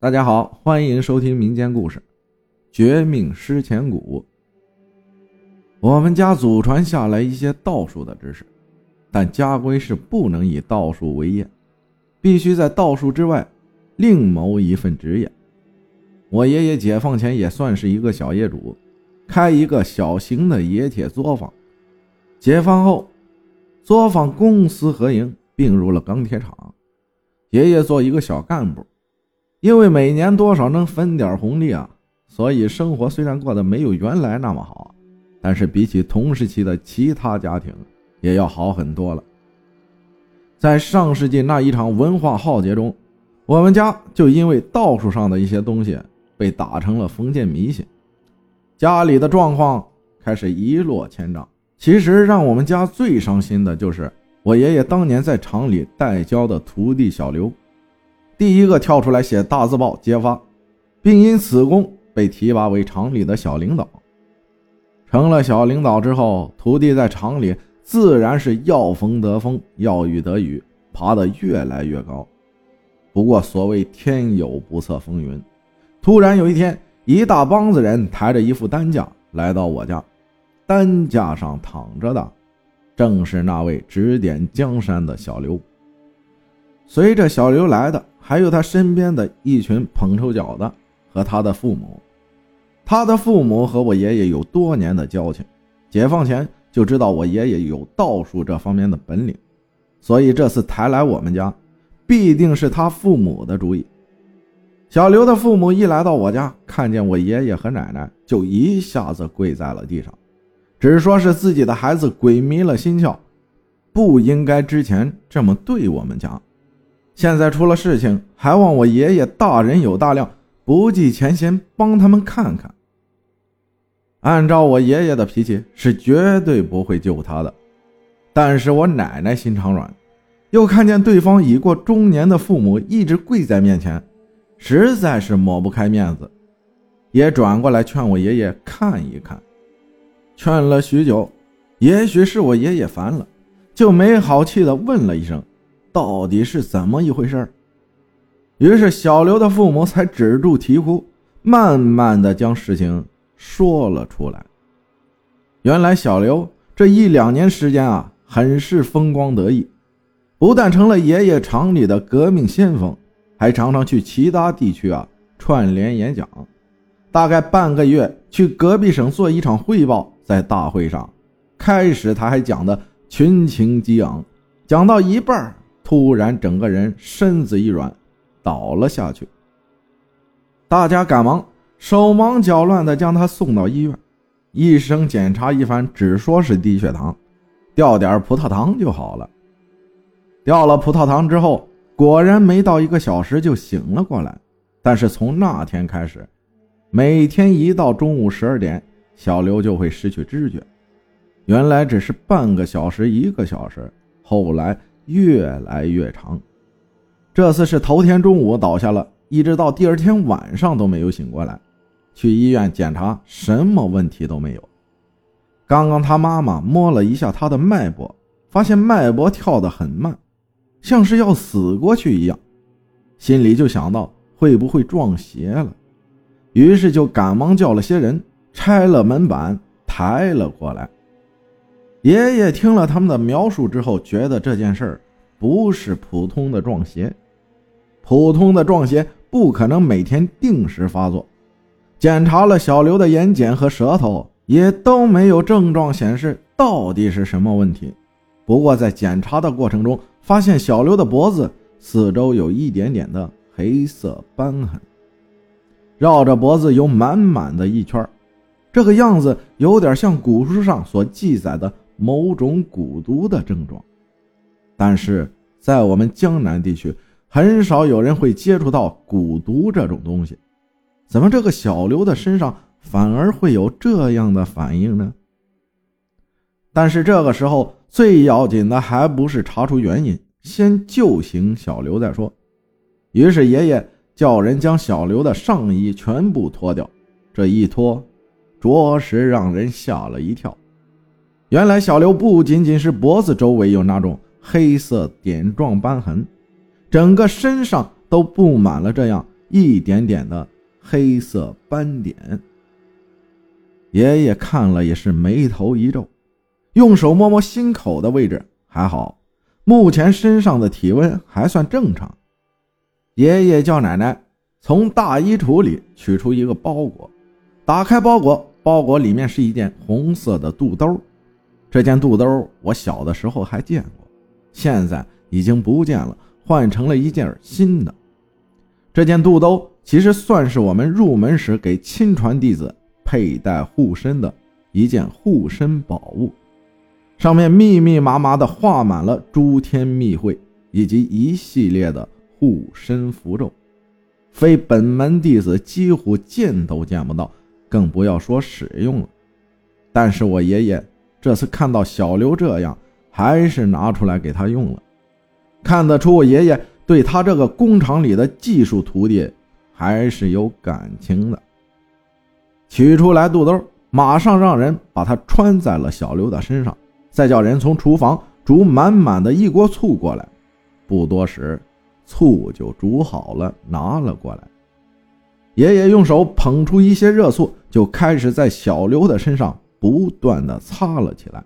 大家好，欢迎收听民间故事《绝命失钱谷》。我们家祖传下来一些道术的知识，但家规是不能以道术为业，必须在道术之外另谋一份职业。我爷爷解放前也算是一个小业主，开一个小型的冶铁作坊。解放后，作坊公私合营，并入了钢铁厂。爷爷做一个小干部。因为每年多少能分点红利啊，所以生活虽然过得没有原来那么好，但是比起同时期的其他家庭，也要好很多了。在上世纪那一场文化浩劫中，我们家就因为道术上的一些东西被打成了封建迷信，家里的状况开始一落千丈。其实让我们家最伤心的就是我爷爷当年在厂里代教的徒弟小刘。第一个跳出来写大字报揭发，并因此功被提拔为厂里的小领导。成了小领导之后，徒弟在厂里自然是要风得风，要雨得雨，爬得越来越高。不过所谓天有不测风云，突然有一天，一大帮子人抬着一副担架来到我家，担架上躺着的正是那位指点江山的小刘。随着小刘来的。还有他身边的一群捧臭脚的和他的父母，他的父母和我爷爷有多年的交情，解放前就知道我爷爷有道术这方面的本领，所以这次抬来我们家，必定是他父母的主意。小刘的父母一来到我家，看见我爷爷和奶奶，就一下子跪在了地上，只说是自己的孩子鬼迷了心窍，不应该之前这么对我们家。现在出了事情，还望我爷爷大人有大量，不计前嫌，帮他们看看。按照我爷爷的脾气，是绝对不会救他的。但是我奶奶心肠软，又看见对方已过中年的父母一直跪在面前，实在是抹不开面子，也转过来劝我爷爷看一看。劝了许久，也许是我爷爷烦了，就没好气的问了一声。到底是怎么一回事于是小刘的父母才止住啼哭，慢慢的将事情说了出来。原来小刘这一两年时间啊，很是风光得意，不但成了爷爷厂里的革命先锋，还常常去其他地区啊串联演讲。大概半个月去隔壁省做一场汇报，在大会上，开始他还讲的群情激昂，讲到一半突然，整个人身子一软，倒了下去。大家赶忙手忙脚乱地将他送到医院。医生检查一番，只说是低血糖，吊点葡萄糖就好了。吊了葡萄糖之后，果然没到一个小时就醒了过来。但是从那天开始，每天一到中午十二点，小刘就会失去知觉。原来只是半个小时、一个小时，后来。越来越长，这次是头天中午倒下了，一直到第二天晚上都没有醒过来。去医院检查，什么问题都没有。刚刚他妈妈摸了一下他的脉搏，发现脉搏跳得很慢，像是要死过去一样，心里就想到会不会撞邪了，于是就赶忙叫了些人拆了门板，抬了过来。爷爷听了他们的描述之后，觉得这件事儿不是普通的撞邪，普通的撞邪不可能每天定时发作。检查了小刘的眼睑和舌头，也都没有症状显示到底是什么问题。不过在检查的过程中，发现小刘的脖子四周有一点点的黑色斑痕，绕着脖子有满满的一圈，这个样子有点像古书上所记载的。某种蛊毒的症状，但是在我们江南地区，很少有人会接触到蛊毒这种东西。怎么这个小刘的身上反而会有这样的反应呢？但是这个时候最要紧的还不是查出原因，先救醒小刘再说。于是爷爷叫人将小刘的上衣全部脱掉，这一脱，着实让人吓了一跳。原来小刘不仅仅是脖子周围有那种黑色点状斑痕，整个身上都布满了这样一点点的黑色斑点。爷爷看了也是眉头一皱，用手摸摸心口的位置，还好，目前身上的体温还算正常。爷爷叫奶奶从大衣橱里取出一个包裹，打开包裹，包裹里面是一件红色的肚兜。这件肚兜我小的时候还见过，现在已经不见了，换成了一件新的。这件肚兜其实算是我们入门时给亲传弟子佩戴护身的一件护身宝物，上面密密麻麻的画满了诸天密会以及一系列的。护身符咒，非本门弟子几乎见都见不到，更不要说使用了。但是我爷爷这次看到小刘这样，还是拿出来给他用了。看得出我爷爷对他这个工厂里的技术徒弟还是有感情的。取出来肚兜，马上让人把它穿在了小刘的身上，再叫人从厨房煮满满的一锅醋过来。不多时。醋就煮好了，拿了过来。爷爷用手捧出一些热醋，就开始在小刘的身上不断的擦了起来，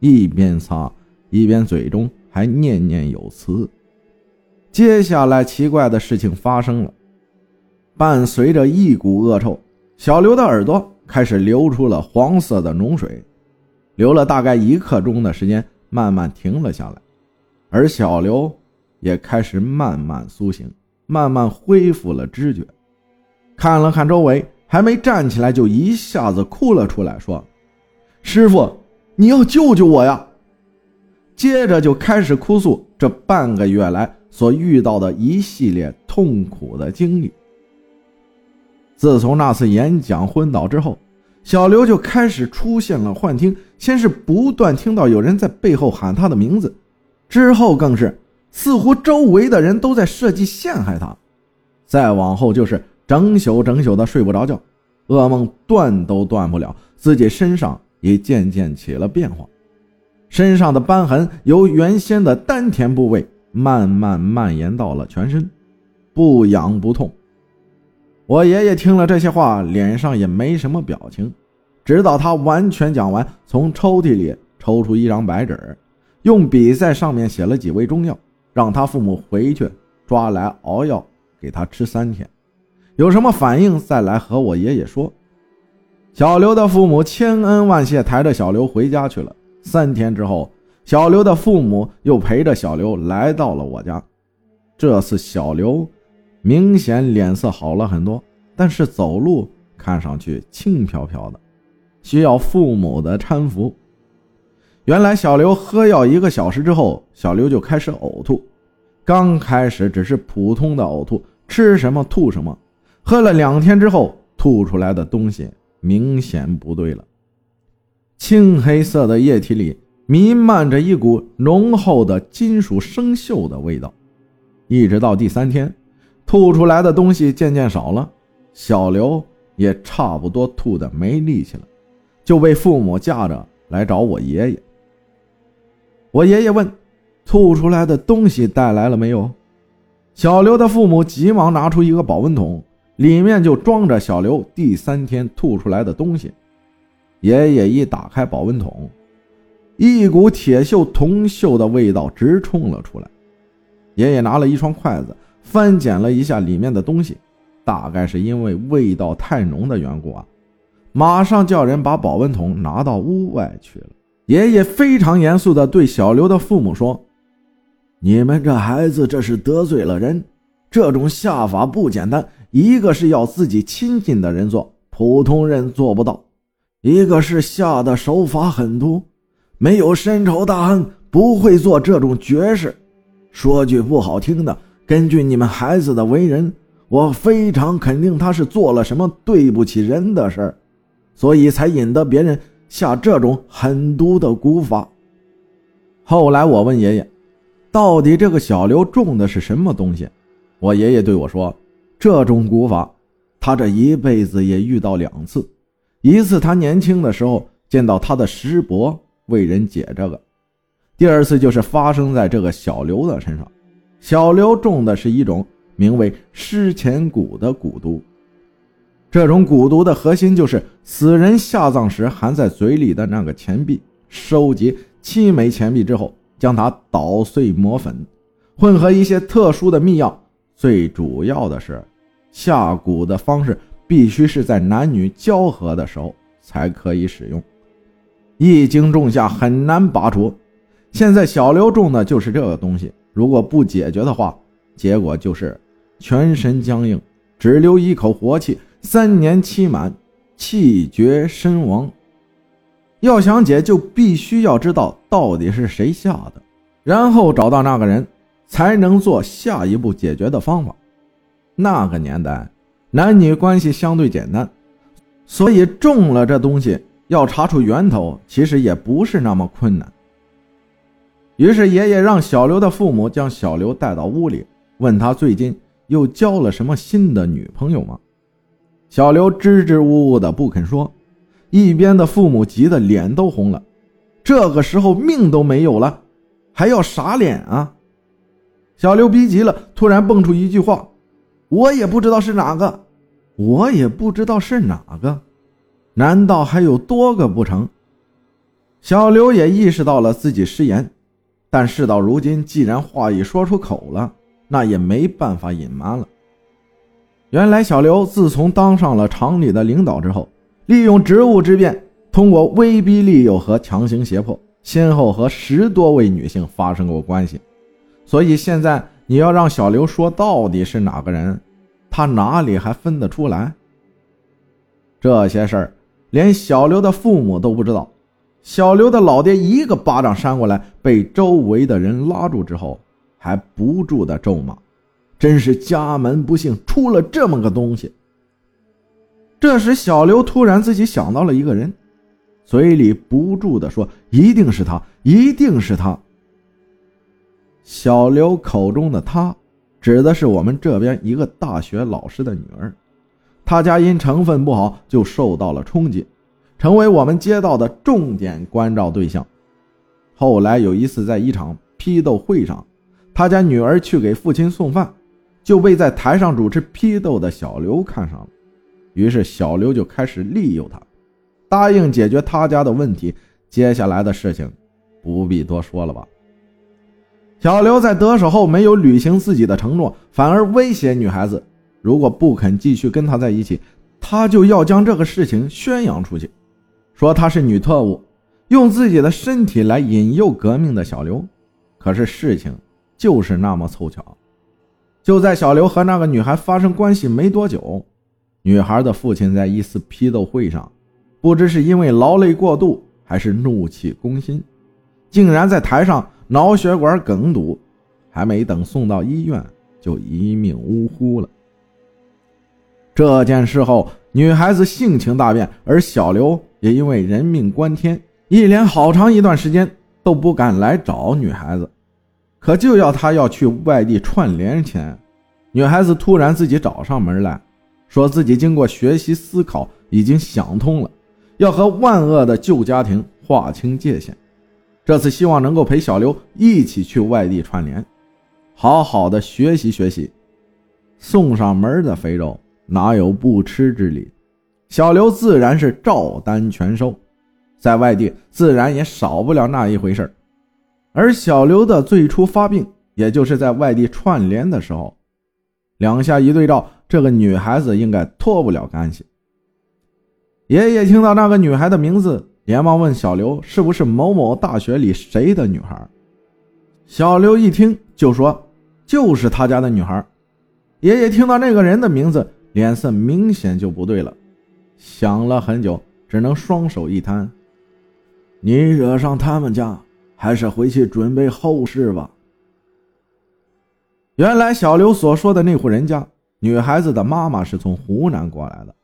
一边擦一边嘴中还念念有词。接下来，奇怪的事情发生了，伴随着一股恶臭，小刘的耳朵开始流出了黄色的脓水，流了大概一刻钟的时间，慢慢停了下来，而小刘。也开始慢慢苏醒，慢慢恢复了知觉，看了看周围，还没站起来就一下子哭了出来，说：“师傅，你要救救我呀！”接着就开始哭诉这半个月来所遇到的一系列痛苦的经历。自从那次演讲昏倒之后，小刘就开始出现了幻听，先是不断听到有人在背后喊他的名字，之后更是。似乎周围的人都在设计陷害他，再往后就是整宿整宿的睡不着觉，噩梦断都断不了，自己身上也渐渐起了变化，身上的斑痕由原先的丹田部位慢慢蔓延到了全身，不痒不痛。我爷爷听了这些话，脸上也没什么表情，直到他完全讲完，从抽屉里抽出一张白纸，用笔在上面写了几味中药。让他父母回去抓来熬药给他吃三天，有什么反应再来和我爷爷说。小刘的父母千恩万谢，抬着小刘回家去了。三天之后，小刘的父母又陪着小刘来到了我家。这次小刘明显脸色好了很多，但是走路看上去轻飘飘的，需要父母的搀扶。原来小刘喝药一个小时之后，小刘就开始呕吐。刚开始只是普通的呕吐，吃什么吐什么。喝了两天之后，吐出来的东西明显不对了。青黑色的液体里弥漫着一股浓厚的金属生锈的味道。一直到第三天，吐出来的东西渐渐少了，小刘也差不多吐的没力气了，就被父母架着来找我爷爷。我爷爷问：“吐出来的东西带来了没有？”小刘的父母急忙拿出一个保温桶，里面就装着小刘第三天吐出来的东西。爷爷一打开保温桶，一股铁锈铜锈的味道直冲了出来。爷爷拿了一双筷子，翻捡了一下里面的东西，大概是因为味道太浓的缘故啊，马上叫人把保温桶拿到屋外去了。爷爷非常严肃地对小刘的父母说：“你们这孩子这是得罪了人，这种下法不简单。一个是要自己亲近的人做，普通人做不到；一个是下的手法狠毒，没有深仇大恨不会做这种绝事。说句不好听的，根据你们孩子的为人，我非常肯定他是做了什么对不起人的事儿，所以才引得别人。”下这种狠毒的蛊法。后来我问爷爷，到底这个小刘中的是什么东西？我爷爷对我说，这种蛊法，他这一辈子也遇到两次。一次他年轻的时候见到他的师伯为人解这个，第二次就是发生在这个小刘的身上。小刘中的是一种名为尸钱蛊的蛊毒。这种蛊毒的核心就是死人下葬时含在嘴里的那个钱币。收集七枚钱币之后，将它捣碎磨粉，混合一些特殊的秘药。最主要的是，下蛊的方式必须是在男女交合的时候才可以使用。一经种下，很难拔除。现在小刘种的就是这个东西，如果不解决的话，结果就是全身僵硬，只留一口活气，三年期满，气绝身亡。要想解，就必须要知道到底是谁下的，然后找到那个人，才能做下一步解决的方法。那个年代，男女关系相对简单，所以中了这东西，要查出源头，其实也不是那么困难。于是，爷爷让小刘的父母将小刘带到屋里，问他最近又交了什么新的女朋友吗？小刘支支吾吾的不肯说。一边的父母急得脸都红了，这个时候命都没有了，还要啥脸啊？小刘逼急了，突然蹦出一句话：“我也不知道是哪个，我也不知道是哪个，难道还有多个不成？”小刘也意识到了自己失言，但事到如今，既然话已说出口了，那也没办法隐瞒了。原来，小刘自从当上了厂里的领导之后。利用职务之便，通过威逼利诱和强行胁迫，先后和十多位女性发生过关系。所以现在你要让小刘说到底是哪个人，他哪里还分得出来？这些事儿连小刘的父母都不知道。小刘的老爹一个巴掌扇过来，被周围的人拉住之后，还不住的咒骂：“真是家门不幸，出了这么个东西。”这时，小刘突然自己想到了一个人，嘴里不住的说：“一定是他，一定是他。”小刘口中的他，指的是我们这边一个大学老师的女儿。他家因成分不好，就受到了冲击，成为我们街道的重点关照对象。后来有一次，在一场批斗会上，他家女儿去给父亲送饭，就被在台上主持批斗的小刘看上了。于是小刘就开始利诱他，答应解决他家的问题。接下来的事情不必多说了吧。小刘在得手后没有履行自己的承诺，反而威胁女孩子，如果不肯继续跟他在一起，他就要将这个事情宣扬出去，说他是女特务，用自己的身体来引诱革命的小刘。可是事情就是那么凑巧，就在小刘和那个女孩发生关系没多久。女孩的父亲在一次批斗会上，不知是因为劳累过度还是怒气攻心，竟然在台上脑血管梗堵，还没等送到医院就一命呜呼了。这件事后，女孩子性情大变，而小刘也因为人命关天，一连好长一段时间都不敢来找女孩子。可就要他要去外地串联前，女孩子突然自己找上门来。说自己经过学习思考，已经想通了，要和万恶的旧家庭划清界限。这次希望能够陪小刘一起去外地串联，好好的学习学习。送上门的肥肉哪有不吃之理？小刘自然是照单全收，在外地自然也少不了那一回事而小刘的最初发病，也就是在外地串联的时候，两下一对照。这个女孩子应该脱不了干系。爷爷听到那个女孩的名字，连忙问小刘：“是不是某某大学里谁的女孩？”小刘一听就说：“就是他家的女孩。”爷爷听到那个人的名字，脸色明显就不对了，想了很久，只能双手一摊：“你惹上他们家，还是回去准备后事吧。”原来小刘所说的那户人家。女孩子的妈妈是从湖南过来的，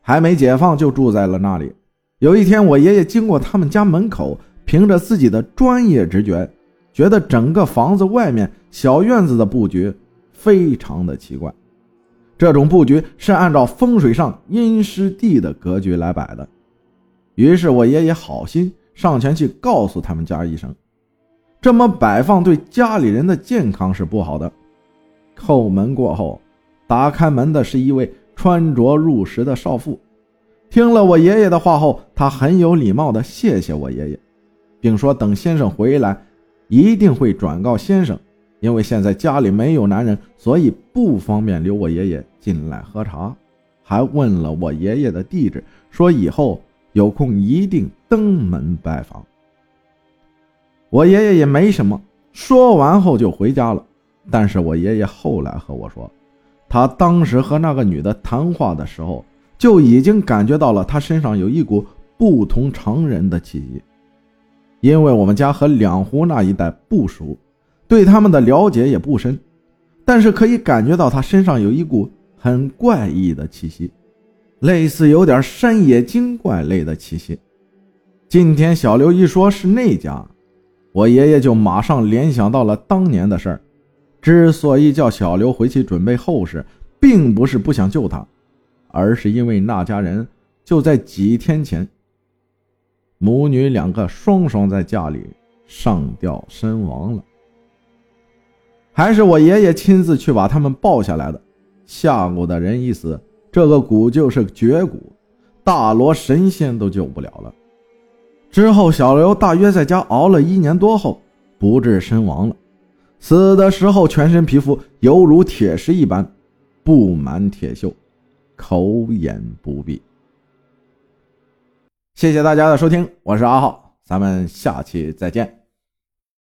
还没解放就住在了那里。有一天，我爷爷经过他们家门口，凭着自己的专业直觉，觉得整个房子外面小院子的布局非常的奇怪。这种布局是按照风水上阴湿地的格局来摆的。于是我爷爷好心上前去告诉他们家一声，这么摆放对家里人的健康是不好的。叩门过后，打开门的是一位穿着入时的少妇。听了我爷爷的话后，他很有礼貌的谢谢我爷爷，并说等先生回来，一定会转告先生。因为现在家里没有男人，所以不方便留我爷爷进来喝茶。还问了我爷爷的地址，说以后有空一定登门拜访。我爷爷也没什么，说完后就回家了。但是我爷爷后来和我说，他当时和那个女的谈话的时候，就已经感觉到了他身上有一股不同常人的气息。因为我们家和两湖那一带不熟，对他们的了解也不深，但是可以感觉到他身上有一股很怪异的气息，类似有点山野精怪类的气息。今天小刘一说是那家，我爷爷就马上联想到了当年的事儿。之所以叫小刘回去准备后事，并不是不想救他，而是因为那家人就在几天前，母女两个双双在家里上吊身亡了。还是我爷爷亲自去把他们抱下来的。下蛊的人一死，这个蛊就是绝蛊，大罗神仙都救不了了。之后，小刘大约在家熬了一年多后，不治身亡了。死的时候，全身皮肤犹如铁石一般，布满铁锈，口眼不闭。谢谢大家的收听，我是阿浩，咱们下期再见。